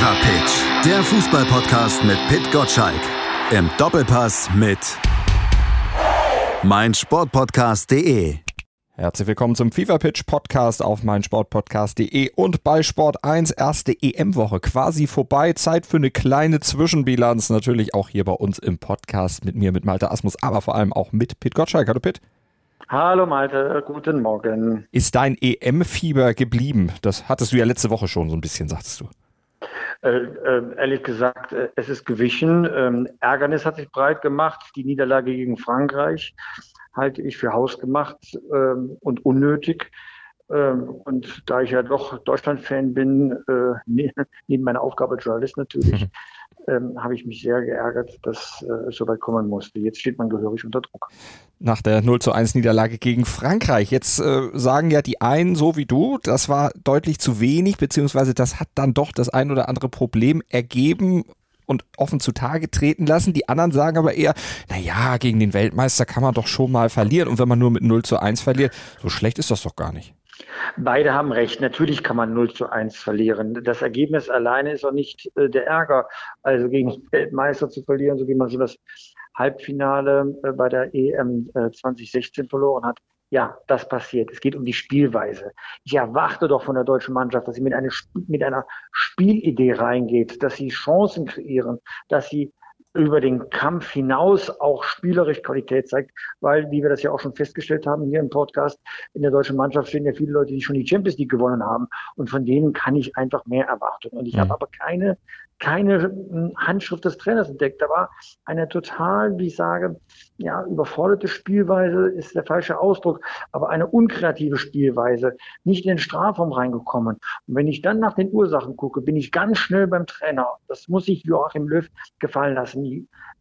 Fever Pitch, der Fußballpodcast mit Pit Gottschalk. Im Doppelpass mit meinsportpodcast.de. Herzlich willkommen zum FIFA Pitch Podcast auf meinsportpodcast.de und bei Sport 1 erste EM-Woche quasi vorbei. Zeit für eine kleine Zwischenbilanz. Natürlich auch hier bei uns im Podcast mit mir, mit Malte Asmus, aber vor allem auch mit Pit Gottschalk. Hallo Pit. Hallo Malte, guten Morgen. Ist dein EM-Fieber geblieben? Das hattest du ja letzte Woche schon so ein bisschen, sagtest du. Äh, äh, ehrlich gesagt, äh, es ist gewichen. Ähm, Ärgernis hat sich breit gemacht. Die Niederlage gegen Frankreich halte ich für hausgemacht ähm, und unnötig. Ähm, und da ich ja doch Deutschland-Fan bin, äh, neben meiner Aufgabe als Journalist natürlich, ähm, habe ich mich sehr geärgert, dass äh, es so weit kommen musste. Jetzt steht man gehörig unter Druck. Nach der 0 zu 1 Niederlage gegen Frankreich. Jetzt äh, sagen ja die einen, so wie du, das war deutlich zu wenig, beziehungsweise das hat dann doch das ein oder andere Problem ergeben und offen zutage treten lassen. Die anderen sagen aber eher, naja, gegen den Weltmeister kann man doch schon mal verlieren. Und wenn man nur mit 0 zu 1 verliert, so schlecht ist das doch gar nicht. Beide haben recht. Natürlich kann man 0 zu 1 verlieren. Das Ergebnis alleine ist auch nicht äh, der Ärger. Also gegen den Weltmeister zu verlieren, so wie man so das Halbfinale äh, bei der EM äh, 2016 verloren hat. Ja, das passiert. Es geht um die Spielweise. Ich erwarte doch von der deutschen Mannschaft, dass sie mit, eine, mit einer Spielidee reingeht, dass sie Chancen kreieren, dass sie über den Kampf hinaus auch spielerisch Qualität zeigt, weil, wie wir das ja auch schon festgestellt haben hier im Podcast, in der deutschen Mannschaft stehen ja viele Leute, die schon die Champions League gewonnen haben und von denen kann ich einfach mehr erwarten. Und ich mhm. habe aber keine keine hm, Handschrift des Trainers entdeckt. Da war eine total, wie ich sage, ja, überforderte Spielweise ist der falsche Ausdruck, aber eine unkreative Spielweise, nicht in den Strafraum reingekommen. Und wenn ich dann nach den Ursachen gucke, bin ich ganz schnell beim Trainer. Das muss sich Joachim Löw gefallen lassen.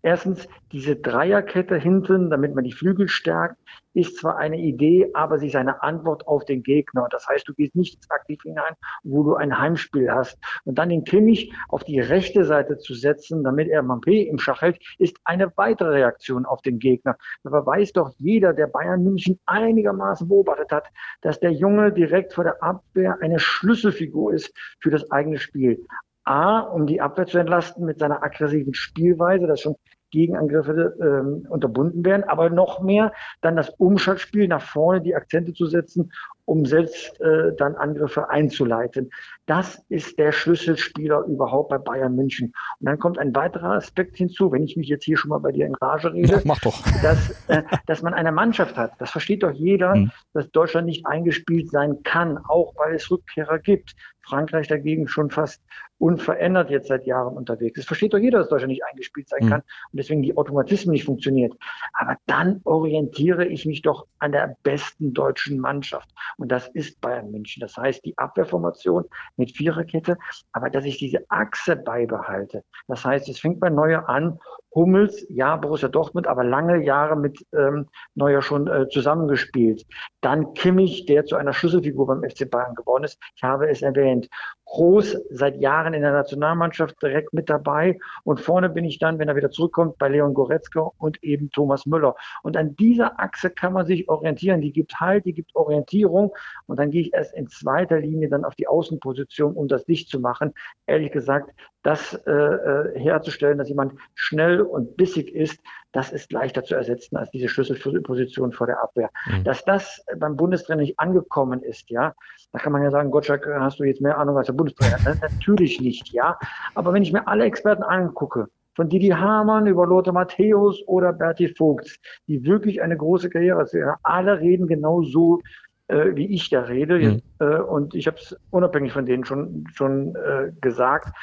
Erstens diese Dreierkette hinten, damit man die Flügel stärkt ist zwar eine Idee, aber sie ist eine Antwort auf den Gegner. Das heißt, du gehst nicht aktiv hinein, wo du ein Heimspiel hast. Und dann den Kimmich auf die rechte Seite zu setzen, damit er Mampé im Schach hält, ist eine weitere Reaktion auf den Gegner. Aber weiß doch jeder, der Bayern München einigermaßen beobachtet hat, dass der Junge direkt vor der Abwehr eine Schlüsselfigur ist für das eigene Spiel. A, um die Abwehr zu entlasten mit seiner aggressiven Spielweise, das schon Gegenangriffe ähm, unterbunden werden, aber noch mehr dann das Umschaltspiel nach vorne, die Akzente zu setzen, um selbst äh, dann Angriffe einzuleiten. Das ist der Schlüsselspieler überhaupt bei Bayern München. Und dann kommt ein weiterer Aspekt hinzu, wenn ich mich jetzt hier schon mal bei dir in Rage rede, ja, mach doch. Dass, äh, dass man eine Mannschaft hat. Das versteht doch jeder, mhm. dass Deutschland nicht eingespielt sein kann, auch weil es Rückkehrer gibt. Frankreich dagegen schon fast unverändert jetzt seit Jahren unterwegs. Das versteht doch jeder, dass Deutschland nicht eingespielt sein mhm. kann und deswegen die Automatismen nicht funktioniert. Aber dann orientiere ich mich doch an der besten deutschen Mannschaft. Und das ist Bayern München. Das heißt, die Abwehrformation mit Viererkette, aber dass ich diese Achse beibehalte. Das heißt, es fängt bei Neuer an Hummels, ja, Borussia Dortmund, aber lange Jahre mit ähm, Neuer schon äh, zusammengespielt. Dann Kimmich, der zu einer Schlüsselfigur beim FC Bayern geworden ist. Ich habe es erwähnt. Groß seit Jahren in der Nationalmannschaft direkt mit dabei. Und vorne bin ich dann, wenn er wieder zurückkommt, bei Leon Goretzka und eben Thomas Müller. Und an dieser Achse kann man sich orientieren. Die gibt Halt, die gibt Orientierung. Und dann gehe ich erst in zweiter Linie dann auf die Außenposition, um das dicht zu machen. Ehrlich gesagt, das äh, äh herzustellen, dass jemand schnell und bissig ist, das ist leichter zu ersetzen als diese Schlüsselposition vor der Abwehr. Mhm. Dass das beim Bundestrainer nicht angekommen ist, ja, da kann man ja sagen, Gottschalk, hast du jetzt mehr Ahnung als der Bundestrainer? Natürlich nicht, ja. Aber wenn ich mir alle Experten angucke, von Didi Hamann über Lothar Matthäus oder Berti Vogts, die wirklich eine große Karriere haben, alle reden genau so, äh, wie ich da rede. Mhm. Äh, und ich habe es unabhängig von denen schon, schon äh, gesagt.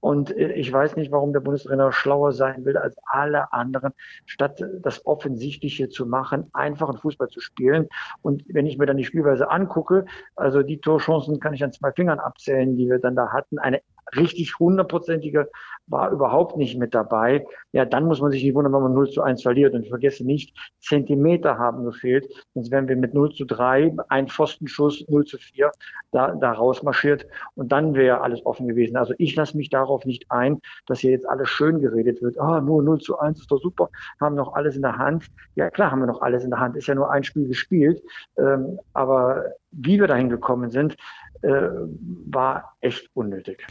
Und äh, ich weiß nicht, warum der Bundestrainer schlauer sein will als alle anderen, statt das Offensichtliche zu machen, einfachen Fußball zu spielen. Und wenn ich mir dann die Spielweise angucke, also die Torchancen kann ich an zwei Fingern abzählen, die wir dann da hatten. Eine richtig hundertprozentige war überhaupt nicht mit dabei. Ja, dann muss man sich nicht wundern, wenn man 0 zu 1 verliert. Und ich vergesse nicht, Zentimeter haben gefehlt. Sonst wären wir mit 0 zu 3, ein Pfostenschuss, 0 zu 4, da, da rausmarschiert. Und dann wäre alles offen gewesen. Also ich lasse mich darauf nicht ein, dass hier jetzt alles schön geredet wird. Ah, nur 0 zu 1 ist doch super. Haben noch alles in der Hand. Ja, klar haben wir noch alles in der Hand. Ist ja nur ein Spiel gespielt. Ähm, aber wie wir dahin gekommen sind, äh, war echt unnötig.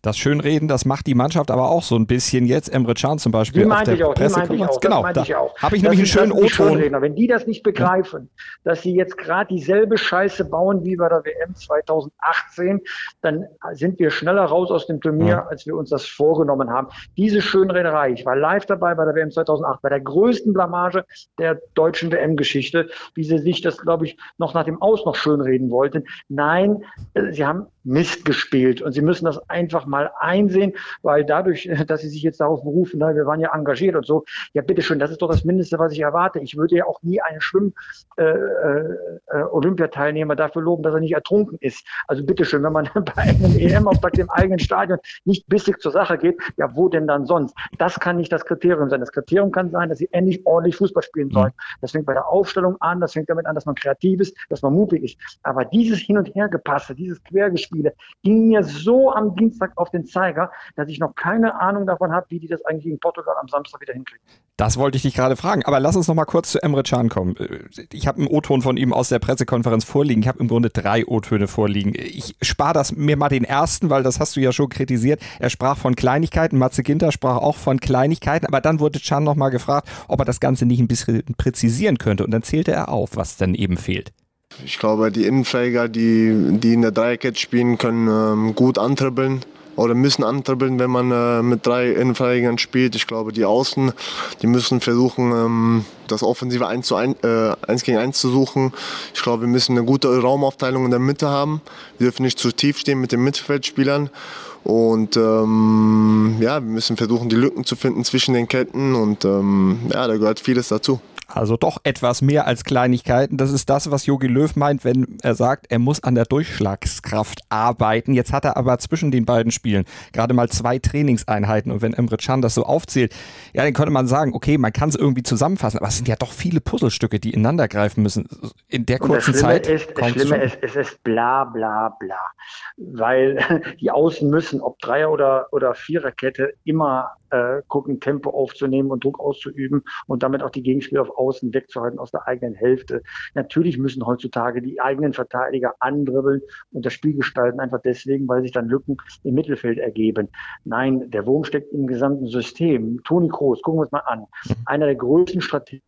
Das Schönreden, das macht die Mannschaft aber auch so ein bisschen jetzt. Emre Can zum Beispiel. Die meinte ich auch, die meinte ich auch. Genau, da habe ich nämlich einen schönen O-Ton. Wenn die das nicht begreifen, ja. dass sie jetzt gerade dieselbe Scheiße bauen wie bei der WM 2018, dann sind wir schneller raus aus dem Turnier, ja. als wir uns das vorgenommen haben. Diese Schönrederei, ich war live dabei bei der WM 2008, bei der größten Blamage der deutschen WM-Geschichte, wie sie sich das, glaube ich, noch nach dem Aus noch schönreden wollten. Nein, äh, sie haben Mist gespielt und sie müssen das einfach mal einsehen, weil dadurch, dass sie sich jetzt darauf berufen, na, wir waren ja engagiert und so, ja bitteschön, das ist doch das Mindeste, was ich erwarte. Ich würde ja auch nie einen Schwimm-Olympiateilnehmer äh, äh, dafür loben, dass er nicht ertrunken ist. Also bitteschön, wenn man bei einem EM-Auftakt im eigenen Stadion nicht bissig zur Sache geht, ja wo denn dann sonst? Das kann nicht das Kriterium sein. Das Kriterium kann sein, dass sie endlich ordentlich Fußball spielen sollen. Das fängt bei der Aufstellung an, das fängt damit an, dass man kreativ ist, dass man mutig ist. Aber dieses Hin- und Hergepasse, dieses Quergespiele, ging mir so am Dienstag auf den Zeiger, dass ich noch keine Ahnung davon habe, wie die das eigentlich gegen Portugal am Samstag wieder hinkriegen. Das wollte ich dich gerade fragen. Aber lass uns noch mal kurz zu Emre Can kommen. Ich habe einen O-Ton von ihm aus der Pressekonferenz vorliegen. Ich habe im Grunde drei O-Töne vorliegen. Ich spare das mir mal den ersten, weil das hast du ja schon kritisiert. Er sprach von Kleinigkeiten. Matze Ginter sprach auch von Kleinigkeiten. Aber dann wurde Can noch mal gefragt, ob er das Ganze nicht ein bisschen präzisieren könnte. Und dann zählte er auf, was dann eben fehlt. Ich glaube, die Innenverteidiger, die, die in der Dreierkette spielen, können ähm, gut antribbeln oder müssen antribbeln, wenn man äh, mit drei Innenverteidigern spielt. Ich glaube, die Außen, die müssen versuchen, ähm, das Offensive 1, zu 1, äh, 1 gegen 1 zu suchen. Ich glaube, wir müssen eine gute Raumaufteilung in der Mitte haben. Wir dürfen nicht zu tief stehen mit den Mittelfeldspielern. Und ähm, ja, wir müssen versuchen, die Lücken zu finden zwischen den Ketten. Und ähm, ja, da gehört vieles dazu. Also doch etwas mehr als Kleinigkeiten. Das ist das, was Jogi Löw meint, wenn er sagt, er muss an der Durchschlagskraft arbeiten. Jetzt hat er aber zwischen den beiden Spielen gerade mal zwei Trainingseinheiten. Und wenn Emre Can das so aufzählt, ja, dann könnte man sagen, okay, man kann es irgendwie zusammenfassen. Aber es sind ja doch viele Puzzlestücke, die ineinander greifen müssen. In der kurzen das Zeit. Ist, das Schlimme ist, es ist bla bla bla. Weil die Außen müssen, ob Dreier- oder, oder Viererkette, immer äh, gucken, Tempo aufzunehmen und Druck auszuüben und damit auch die Gegenspieler auf Außen wegzuhalten aus der eigenen Hälfte. Natürlich müssen heutzutage die eigenen Verteidiger andribbeln und das Spiel gestalten, einfach deswegen, weil sich dann Lücken im Mittelfeld ergeben. Nein, der Wurm steckt im gesamten System. Toni Kroos, gucken wir uns mal an. Einer der größten Strategien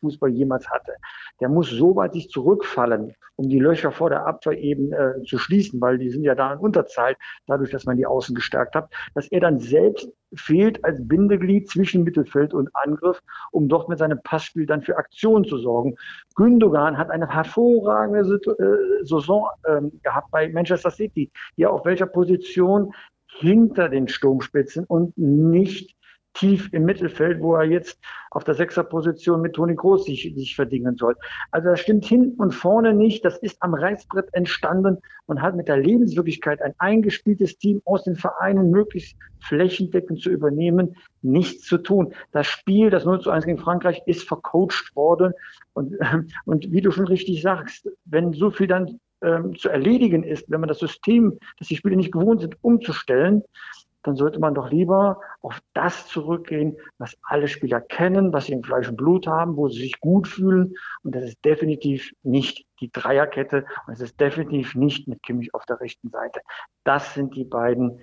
Fußball jemals hatte. Der muss so weit sich zurückfallen, um die Löcher vor der Abwehr eben äh, zu schließen, weil die sind ja da in Unterzahl, dadurch, dass man die Außen gestärkt hat, dass er dann selbst fehlt als Bindeglied zwischen Mittelfeld und Angriff, um dort mit seinem Passspiel dann für Aktion zu sorgen. Gündogan hat eine hervorragende äh, Saison ähm, gehabt bei Manchester City, ja auf welcher Position hinter den Sturmspitzen und nicht tief im Mittelfeld, wo er jetzt auf der Sechserposition mit Toni Groß sich, sich verdingen soll. Also das stimmt hinten und vorne nicht. Das ist am Reißbrett entstanden und hat mit der Lebenswirklichkeit ein eingespieltes Team aus den Vereinen möglichst flächendeckend zu übernehmen, nichts zu tun. Das Spiel, das 0 zu 1 gegen Frankreich, ist vercoacht worden. Und, und wie du schon richtig sagst, wenn so viel dann ähm, zu erledigen ist, wenn man das System, das die Spiele nicht gewohnt sind, umzustellen, dann sollte man doch lieber auf das zurückgehen, was alle Spieler kennen, was sie im Fleisch und Blut haben, wo sie sich gut fühlen. Und das ist definitiv nicht die Dreierkette und es ist definitiv nicht mit Kimmich auf der rechten Seite. Das sind die beiden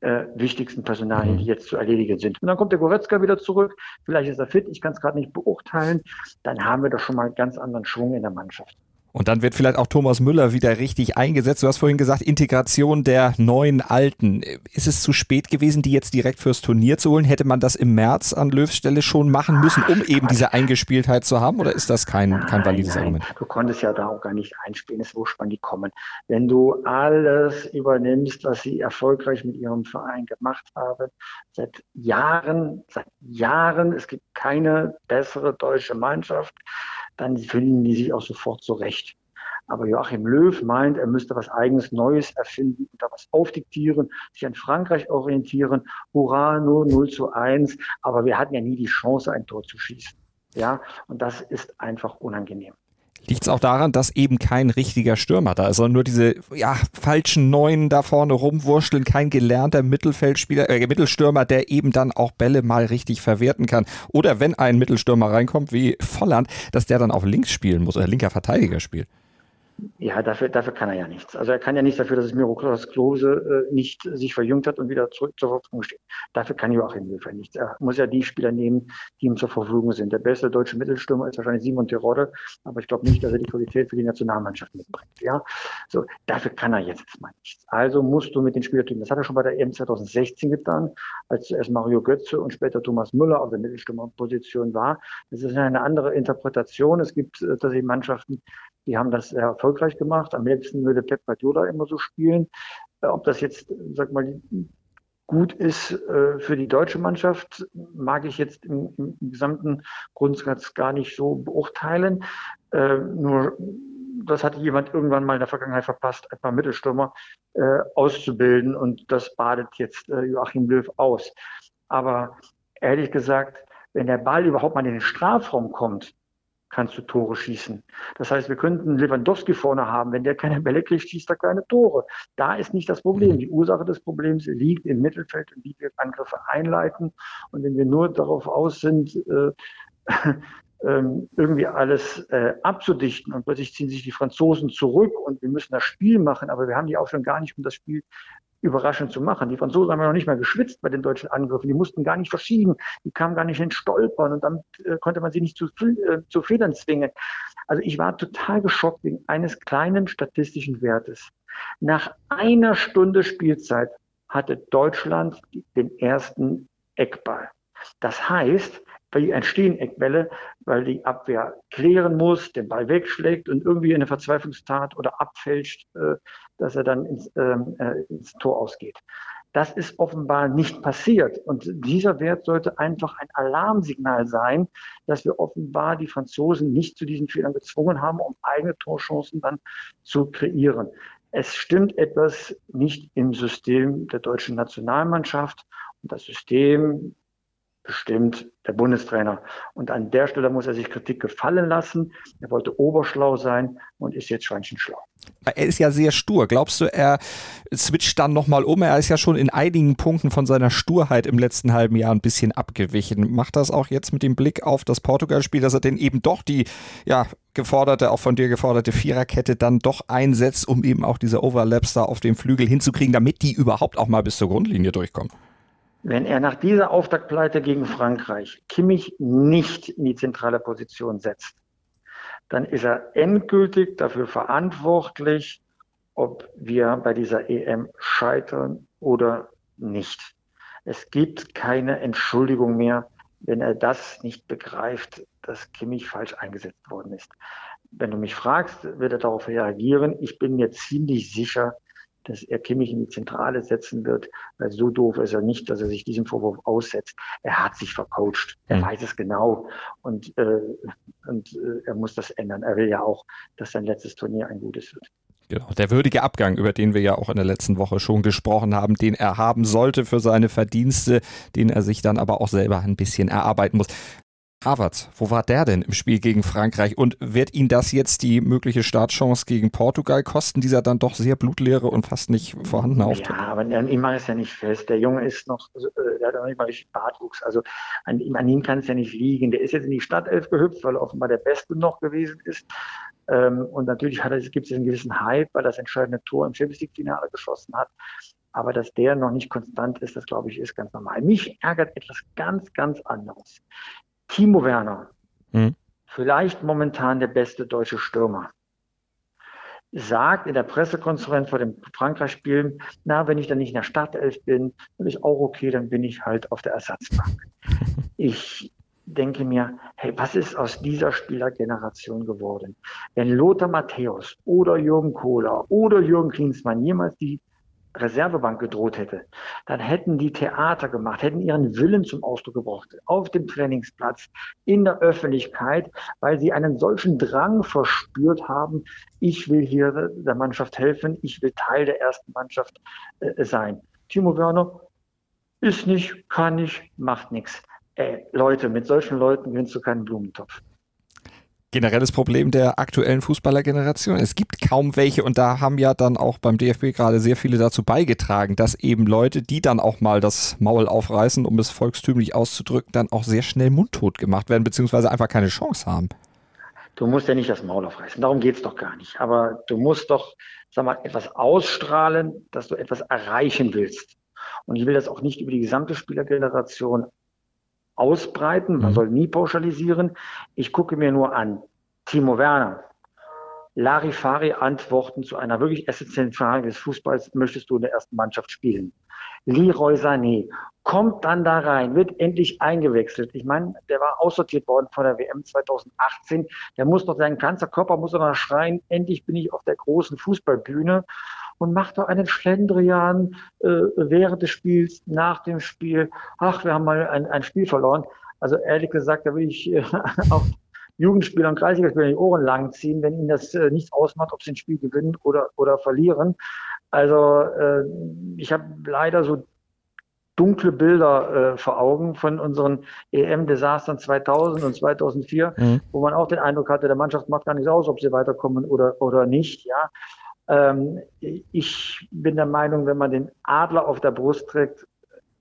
äh, wichtigsten Personalien, die jetzt zu erledigen sind. Und dann kommt der Goretzka wieder zurück. Vielleicht ist er fit, ich kann es gerade nicht beurteilen. Dann haben wir doch schon mal einen ganz anderen Schwung in der Mannschaft. Und dann wird vielleicht auch Thomas Müller wieder richtig eingesetzt. Du hast vorhin gesagt, Integration der neuen Alten. Ist es zu spät gewesen, die jetzt direkt fürs Turnier zu holen? Hätte man das im März an Löws Stelle schon machen müssen, um eben diese Eingespieltheit zu haben? Oder ist das kein, kein valides nein. Argument? Du konntest ja da auch gar nicht einspielen. Es wurscht, wann die kommen. Wenn du alles übernimmst, was sie erfolgreich mit ihrem Verein gemacht haben, seit Jahren, seit Jahren, es gibt keine bessere deutsche Mannschaft, dann finden die sich auch sofort zurecht. Aber Joachim Löw meint, er müsste was eigenes Neues erfinden und da was aufdiktieren, sich an Frankreich orientieren. Hurra, nur 0 zu 1. Aber wir hatten ja nie die Chance, ein Tor zu schießen. Ja, und das ist einfach unangenehm. Liegt es auch daran, dass eben kein richtiger Stürmer da ist, sondern nur diese ja, falschen Neuen da vorne rumwurschteln, kein gelernter Mittelfeldspieler, äh, Mittelstürmer, der eben dann auch Bälle mal richtig verwerten kann. Oder wenn ein Mittelstürmer reinkommt wie Volland, dass der dann auf links spielen muss oder linker Verteidiger spielt. Ja, dafür, dafür kann er ja nichts. Also er kann ja nichts dafür, dass es Miroklaus Klose äh, nicht sich verjüngt hat und wieder zurück zur Verfügung steht. Dafür kann Joachim Löw nichts. Er muss ja die Spieler nehmen, die ihm zur Verfügung sind. Der beste deutsche Mittelstürmer ist wahrscheinlich Simon Terodde, aber ich glaube nicht, dass er die Qualität für die Nationalmannschaft mitbringt. Ja, so dafür kann er jetzt mal nichts. Also musst du mit den Spielertypen. Das hat er schon bei der EM 2016 getan, als zuerst Mario Götze und später Thomas Müller auf der Mittelstürmerposition war. Das ist eine andere Interpretation. Es gibt äh, tatsächlich Mannschaften, die haben das sehr erfolgreich gemacht. Am liebsten würde Pep Guardiola immer so spielen. Äh, ob das jetzt, sag mal, gut ist äh, für die deutsche Mannschaft, mag ich jetzt im, im, gesamten Grundsatz gar nicht so beurteilen. Äh, nur das hatte jemand irgendwann mal in der Vergangenheit verpasst, ein paar Mittelstürmer auszubilden und das badet jetzt Joachim Löw aus. Aber ehrlich gesagt, wenn der Ball überhaupt mal in den Strafraum kommt, kannst du Tore schießen. Das heißt, wir könnten Lewandowski vorne haben. Wenn der keine Bälle kriegt, schießt er keine Tore. Da ist nicht das Problem. Die Ursache des Problems liegt im Mittelfeld und wie wir Angriffe einleiten. Und wenn wir nur darauf aus sind, äh, ähm, irgendwie alles äh, abzudichten und plötzlich ziehen sich die Franzosen zurück und wir müssen das Spiel machen, aber wir haben die auch schon gar nicht, um das Spiel überraschend zu machen. Die Franzosen haben ja noch nicht mal geschwitzt bei den deutschen Angriffen. Die mussten gar nicht verschieben. Die kamen gar nicht in Stolpern und dann äh, konnte man sie nicht zu, äh, zu Federn zwingen. Also ich war total geschockt wegen eines kleinen statistischen Wertes. Nach einer Stunde Spielzeit hatte Deutschland den ersten Eckball. Das heißt, entstehen Eckbälle, weil die Abwehr klären muss, den Ball wegschlägt und irgendwie eine Verzweiflungstat oder abfälscht, äh, dass er dann ins, ähm, äh, ins Tor ausgeht. Das ist offenbar nicht passiert. Und dieser Wert sollte einfach ein Alarmsignal sein, dass wir offenbar die Franzosen nicht zu diesen Fehlern gezwungen haben, um eigene Torchancen dann zu kreieren. Es stimmt etwas nicht im System der deutschen Nationalmannschaft. Und das System bestimmt der Bundestrainer. Und an der Stelle muss er sich Kritik gefallen lassen. Er wollte oberschlau sein und ist jetzt schweinchenschlau. Er ist ja sehr stur. Glaubst du, er switcht dann nochmal um? Er ist ja schon in einigen Punkten von seiner Sturheit im letzten halben Jahr ein bisschen abgewichen. Macht das auch jetzt mit dem Blick auf das Portugal-Spiel, dass er denn eben doch die ja, geforderte, auch von dir geforderte Viererkette dann doch einsetzt, um eben auch diese Overlaps da auf dem Flügel hinzukriegen, damit die überhaupt auch mal bis zur Grundlinie durchkommen? Wenn er nach dieser Auftaktpleite gegen Frankreich Kimmich nicht in die zentrale Position setzt, dann ist er endgültig dafür verantwortlich, ob wir bei dieser EM scheitern oder nicht. Es gibt keine Entschuldigung mehr, wenn er das nicht begreift, dass Kimmich falsch eingesetzt worden ist. Wenn du mich fragst, wird er darauf reagieren. Ich bin mir ziemlich sicher, dass er Kimmich in die Zentrale setzen wird, weil so doof ist er nicht, dass er sich diesem Vorwurf aussetzt. Er hat sich vercoacht. Er mhm. weiß es genau und, äh, und äh, er muss das ändern. Er will ja auch, dass sein letztes Turnier ein gutes wird. Genau, der würdige Abgang, über den wir ja auch in der letzten Woche schon gesprochen haben, den er haben sollte für seine Verdienste, den er sich dann aber auch selber ein bisschen erarbeiten muss. Harvard, wo war der denn im Spiel gegen Frankreich? Und wird ihn das jetzt die mögliche Startchance gegen Portugal kosten, dieser dann doch sehr blutleere und fast nicht vorhandene Auftritt? Ja, aber an ihm mache ich es ja nicht fest. Der Junge ist noch, äh, der hat noch nicht mal richtig Bartwuchs. Also an, an ihm kann es ja nicht liegen. Der ist jetzt in die Stadtelf gehüpft, weil er offenbar der Beste noch gewesen ist. Ähm, und natürlich gibt es einen gewissen Hype, weil er das entscheidende Tor im Champions League-Finale geschossen hat. Aber dass der noch nicht konstant ist, das glaube ich, ist ganz normal. Mich ärgert etwas ganz, ganz anderes. Timo Werner, mhm. vielleicht momentan der beste deutsche Stürmer, sagt in der Pressekonferenz vor dem Frankreich-Spiel, na, wenn ich dann nicht in der Startelf bin, dann ist auch okay, dann bin ich halt auf der Ersatzbank. Ich denke mir, hey, was ist aus dieser Spielergeneration geworden? Wenn Lothar Matthäus oder Jürgen Kohler oder Jürgen Klinsmann jemals die Reservebank gedroht hätte, dann hätten die Theater gemacht, hätten ihren Willen zum Ausdruck gebracht, auf dem Trainingsplatz, in der Öffentlichkeit, weil sie einen solchen Drang verspürt haben, ich will hier der Mannschaft helfen, ich will Teil der ersten Mannschaft äh, sein. Timo Werner ist nicht, kann nicht, macht nichts. Leute, mit solchen Leuten gewinnst du keinen Blumentopf generelles Problem der aktuellen Fußballergeneration. Es gibt kaum welche und da haben ja dann auch beim DFB gerade sehr viele dazu beigetragen, dass eben Leute, die dann auch mal das Maul aufreißen, um es volkstümlich auszudrücken, dann auch sehr schnell mundtot gemacht werden, beziehungsweise einfach keine Chance haben. du musst ja nicht das Maul aufreißen. Darum geht es doch gar nicht. Aber du musst doch, sag mal, etwas ausstrahlen, dass du etwas erreichen willst. Und ich will das auch nicht über die gesamte Spielergeneration ausbreiten. Man mhm. soll nie pauschalisieren. Ich gucke mir nur an. Timo Werner, Larifari Antworten zu einer wirklich essentiellen Frage des Fußballs, möchtest du in der ersten Mannschaft spielen? Leroy Sané kommt dann da rein, wird endlich eingewechselt. Ich meine, der war aussortiert worden von der WM 2018. Der muss doch, sein ganzer Körper muss noch schreien, endlich bin ich auf der großen Fußballbühne und macht doch einen Schlendrian äh, während des Spiels, nach dem Spiel. Ach, wir haben mal ein, ein Spiel verloren. Also ehrlich gesagt, da will ich äh, auch Jugendspieler und Kreisligaspieler die Ohren langziehen, wenn ihnen das äh, nichts ausmacht, ob sie ein Spiel gewinnen oder, oder verlieren. Also äh, ich habe leider so dunkle Bilder äh, vor Augen von unseren EM-Desastern 2000 und 2004, mhm. wo man auch den Eindruck hatte, der Mannschaft macht gar nichts aus, ob sie weiterkommen oder, oder nicht. Ja, ich bin der Meinung, wenn man den Adler auf der Brust trägt,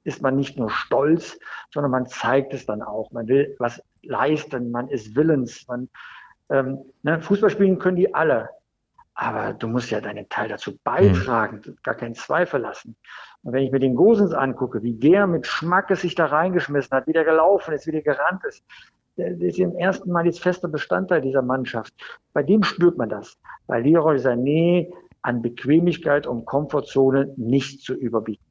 ist man nicht nur stolz, sondern man zeigt es dann auch. Man will was leisten, man ist willens. Man, ähm, ne, Fußball spielen können die alle, aber du musst ja deinen Teil dazu beitragen, mhm. gar keinen Zweifel lassen. Und wenn ich mir den Gosens angucke, wie der mit Schmackes sich da reingeschmissen hat, wie der gelaufen ist, wie der gerannt ist, der, ist im ersten Mal jetzt fester Bestandteil dieser Mannschaft. Bei dem spürt man das. Bei Leroy Sané an Bequemlichkeit und Komfortzone nicht zu überbieten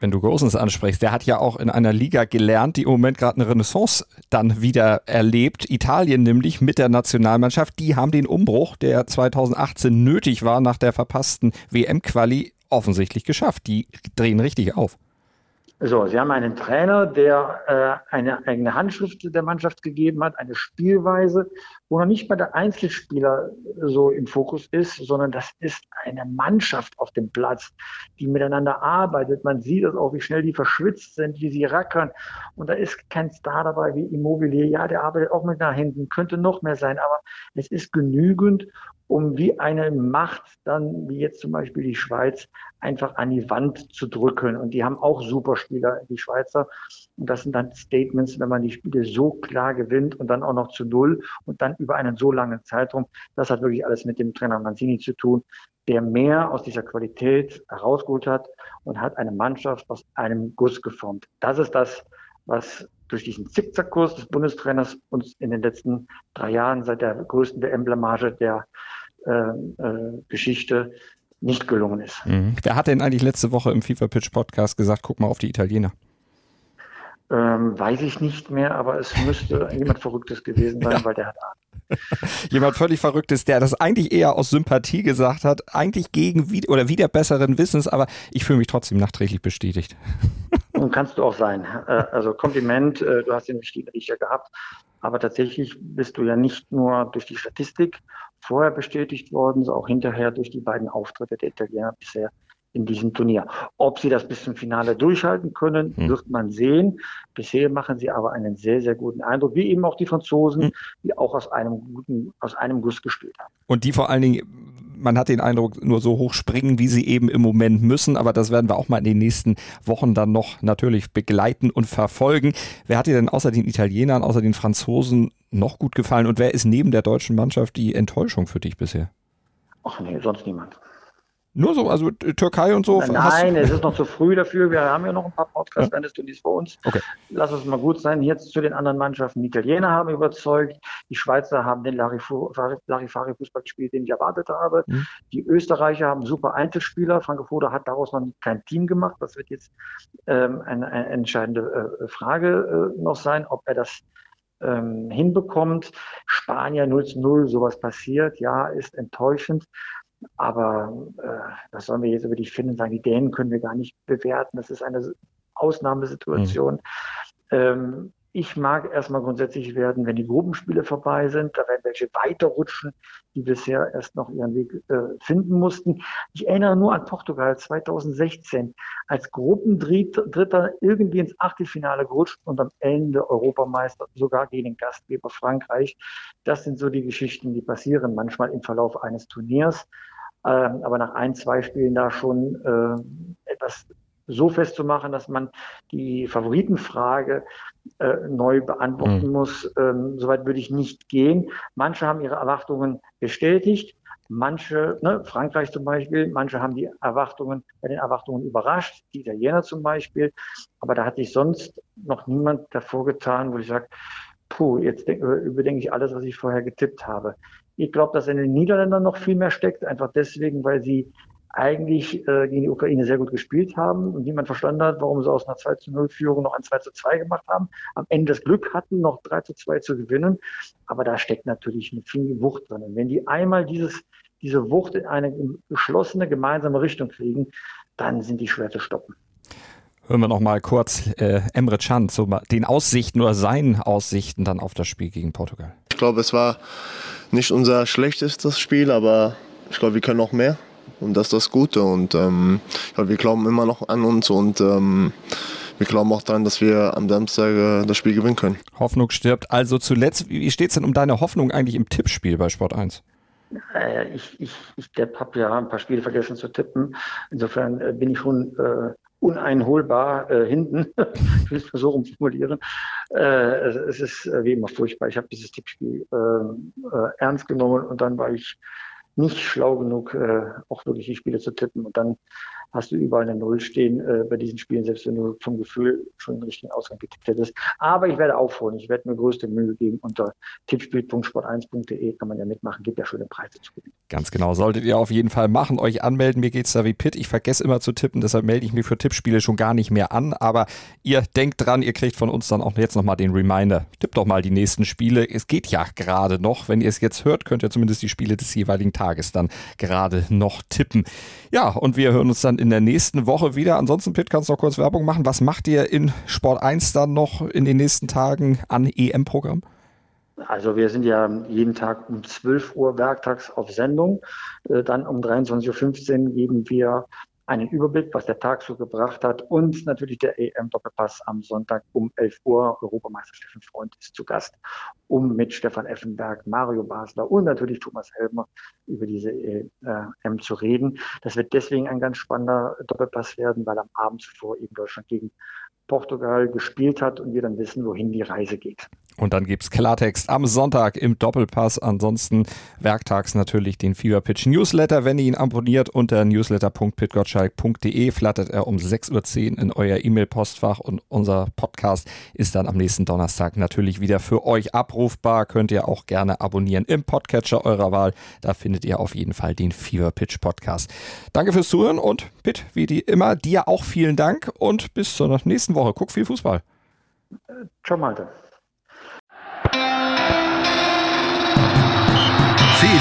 wenn du Gosens ansprichst, der hat ja auch in einer Liga gelernt, die im Moment gerade eine Renaissance dann wieder erlebt. Italien nämlich mit der Nationalmannschaft, die haben den Umbruch, der 2018 nötig war nach der verpassten WM-Quali, offensichtlich geschafft. Die drehen richtig auf. So, Sie haben einen Trainer, der äh, eine eigene Handschrift der Mannschaft gegeben hat, eine Spielweise, wo noch nicht mal der Einzelspieler so im Fokus ist, sondern das ist eine Mannschaft auf dem Platz, die miteinander arbeitet. Man sieht es auch, wie schnell die verschwitzt sind, wie sie rackern. Und da ist kein Star dabei wie Immobilier. Ja, der arbeitet auch mit nach hinten, könnte noch mehr sein, aber es ist genügend, um wie eine Macht dann, wie jetzt zum Beispiel die Schweiz, einfach an die Wand zu drücken. Und die haben auch Superspieler, die Schweizer. Und das sind dann Statements, wenn man die Spiele so klar gewinnt und dann auch noch zu Null und dann über einen so langen Zeitraum. Das hat wirklich alles mit dem Trainer Mancini zu tun, der mehr aus dieser Qualität herausgeholt hat und hat eine Mannschaft aus einem Guss geformt. Das ist das, was durch diesen Zickzackkurs des Bundestrainers uns in den letzten drei Jahren seit der größten WM-Blamage der äh, äh, Geschichte nicht gelungen ist. Mhm. Wer hat denn eigentlich letzte Woche im FIFA Pitch Podcast gesagt, guck mal auf die Italiener? Ähm, weiß ich nicht mehr, aber es müsste jemand Verrücktes gewesen sein, ja. weil der hat Ahnung. Jemand völlig Verrücktes, der das eigentlich eher aus Sympathie gesagt hat, eigentlich gegen oder wieder besseren Wissens, aber ich fühle mich trotzdem nachträglich bestätigt. Und kannst du auch sein. Äh, also Kompliment, äh, du hast den richtigen Riecher gehabt. Aber tatsächlich bist du ja nicht nur durch die Statistik vorher bestätigt worden, sondern auch hinterher durch die beiden Auftritte der Italiener bisher in diesem Turnier. Ob sie das bis zum Finale durchhalten können, hm. wird man sehen. Bisher machen sie aber einen sehr, sehr guten Eindruck, wie eben auch die Franzosen, hm. die auch aus einem guten, aus einem Guss gespielt haben. Und die vor allen Dingen man hat den Eindruck, nur so hoch springen, wie sie eben im Moment müssen. Aber das werden wir auch mal in den nächsten Wochen dann noch natürlich begleiten und verfolgen. Wer hat dir denn außer den Italienern, außer den Franzosen noch gut gefallen? Und wer ist neben der deutschen Mannschaft die Enttäuschung für dich bisher? Ach nee, sonst niemand. Nur so, also Türkei und so? Nein, es ist noch zu früh dafür. Wir haben ja noch ein paar Podcasts, du dies vor uns. Okay. Lass es mal gut sein. Jetzt zu den anderen Mannschaften. Die Italiener haben überzeugt. Die Schweizer haben den Larifari-Fußball gespielt, den ich erwartet habe. Mhm. Die Österreicher haben super Einzelspieler. Frankfurt hat daraus noch kein Team gemacht. Das wird jetzt ähm, eine, eine, entscheidende äh, Frage äh, noch sein, ob er das ähm, hinbekommt. Spanier 0 zu 0, sowas passiert. Ja, ist enttäuschend. Aber äh, was sollen wir jetzt über die Finnen sagen? Die Dänen können wir gar nicht bewerten. Das ist eine Ausnahmesituation. Mhm. Ähm, ich mag erstmal grundsätzlich werden, wenn die Gruppenspiele vorbei sind. Da werden welche weiterrutschen, die bisher erst noch ihren Weg äh, finden mussten. Ich erinnere nur an Portugal 2016, als Gruppendritter irgendwie ins Achtelfinale gerutscht und am Ende Europameister, sogar gegen den Gastgeber Frankreich. Das sind so die Geschichten, die passieren manchmal im Verlauf eines Turniers. Ähm, aber nach ein, zwei Spielen da schon äh, etwas so festzumachen, dass man die Favoritenfrage äh, neu beantworten mhm. muss. Ähm, Soweit würde ich nicht gehen. Manche haben ihre Erwartungen bestätigt. Manche, ne, Frankreich zum Beispiel, manche haben die Erwartungen, bei den Erwartungen überrascht, die Italiener zum Beispiel. Aber da hat sich sonst noch niemand davor getan, wo ich sage, puh, jetzt überdenke ich alles, was ich vorher getippt habe. Ich glaube, dass in den Niederländern noch viel mehr steckt, einfach deswegen, weil sie eigentlich äh, gegen die Ukraine sehr gut gespielt haben und niemand verstanden hat, warum sie aus einer 2 zu 0 Führung noch ein 2 zu 2 gemacht haben. Am Ende das Glück hatten, noch 3 zu 2 zu gewinnen. Aber da steckt natürlich eine viel Wucht drin. Und wenn die einmal dieses, diese Wucht in eine geschlossene gemeinsame Richtung kriegen, dann sind die schwer zu stoppen. Hören wir noch mal kurz äh, Emre Can zu den Aussichten oder seinen Aussichten dann auf das Spiel gegen Portugal. Ich glaube, es war nicht unser schlechtestes Spiel, aber ich glaube, wir können noch mehr. Und das ist das Gute. Und ähm, ja, wir glauben immer noch an uns und ähm, wir glauben auch daran, dass wir am Samstag äh, das Spiel gewinnen können. Hoffnung stirbt. Also zuletzt, wie steht es denn um deine Hoffnung eigentlich im Tippspiel bei Sport 1? Äh, ich ich, ich habe ja ein paar Spiele vergessen zu tippen. Insofern äh, bin ich schon äh, uneinholbar äh, hinten. ich will es mal so rumformulieren. Äh, es, ist äh, wie immer furchtbar. Ich habe dieses Tippspiel äh, äh, ernst genommen und dann war ich nicht schlau genug, äh, auch wirklich die Spiele zu tippen. Und dann hast du überall eine Null stehen äh, bei diesen Spielen, selbst wenn du vom Gefühl schon den richtigen Ausgang getippt hättest. Aber ich werde aufholen. Ich werde mir größte Mühe geben. Unter tippspiel.sport1.de kann man ja mitmachen. Gibt ja schöne Preise zu gewinnen. Ganz genau. Solltet ihr auf jeden Fall machen. Euch anmelden. Mir geht's da wie Pitt. Ich vergesse immer zu tippen. Deshalb melde ich mich für Tippspiele schon gar nicht mehr an. Aber ihr denkt dran, ihr kriegt von uns dann auch jetzt nochmal den Reminder. Tippt doch mal die nächsten Spiele. Es geht ja gerade noch. Wenn ihr es jetzt hört, könnt ihr zumindest die Spiele des jeweiligen Tages dann gerade noch tippen. Ja, und wir hören uns dann in der nächsten Woche wieder. Ansonsten, Pitt, kannst du noch kurz Werbung machen. Was macht ihr in Sport 1 dann noch in den nächsten Tagen an EM-Programm? Also wir sind ja jeden Tag um 12 Uhr werktags auf Sendung. Äh, dann um 23.15 Uhr geben wir einen Überblick, was der Tag so gebracht hat und natürlich der EM-Doppelpass am Sonntag um 11 Uhr. Europameister Steffen Freund ist zu Gast, um mit Stefan Effenberg, Mario Basler und natürlich Thomas Helmer über diese EM zu reden. Das wird deswegen ein ganz spannender Doppelpass werden, weil am Abend zuvor eben Deutschland gegen Portugal gespielt hat und wir dann wissen, wohin die Reise geht. Und dann gibt es Klartext am Sonntag im Doppelpass. Ansonsten werktags natürlich den Fever Pitch Newsletter. Wenn ihr ihn abonniert unter newsletter.pitgottschalk.de flattert er um 6.10 Uhr in euer E-Mail-Postfach und unser Podcast ist dann am nächsten Donnerstag natürlich wieder für euch abrufbar. Könnt ihr auch gerne abonnieren im Podcatcher eurer Wahl. Da findet ihr auf jeden Fall den Fever Pitch Podcast. Danke fürs Zuhören und Pitt, wie die immer, dir auch vielen Dank und bis zur nächsten Woche. Guck viel Fußball. Ciao, Malte.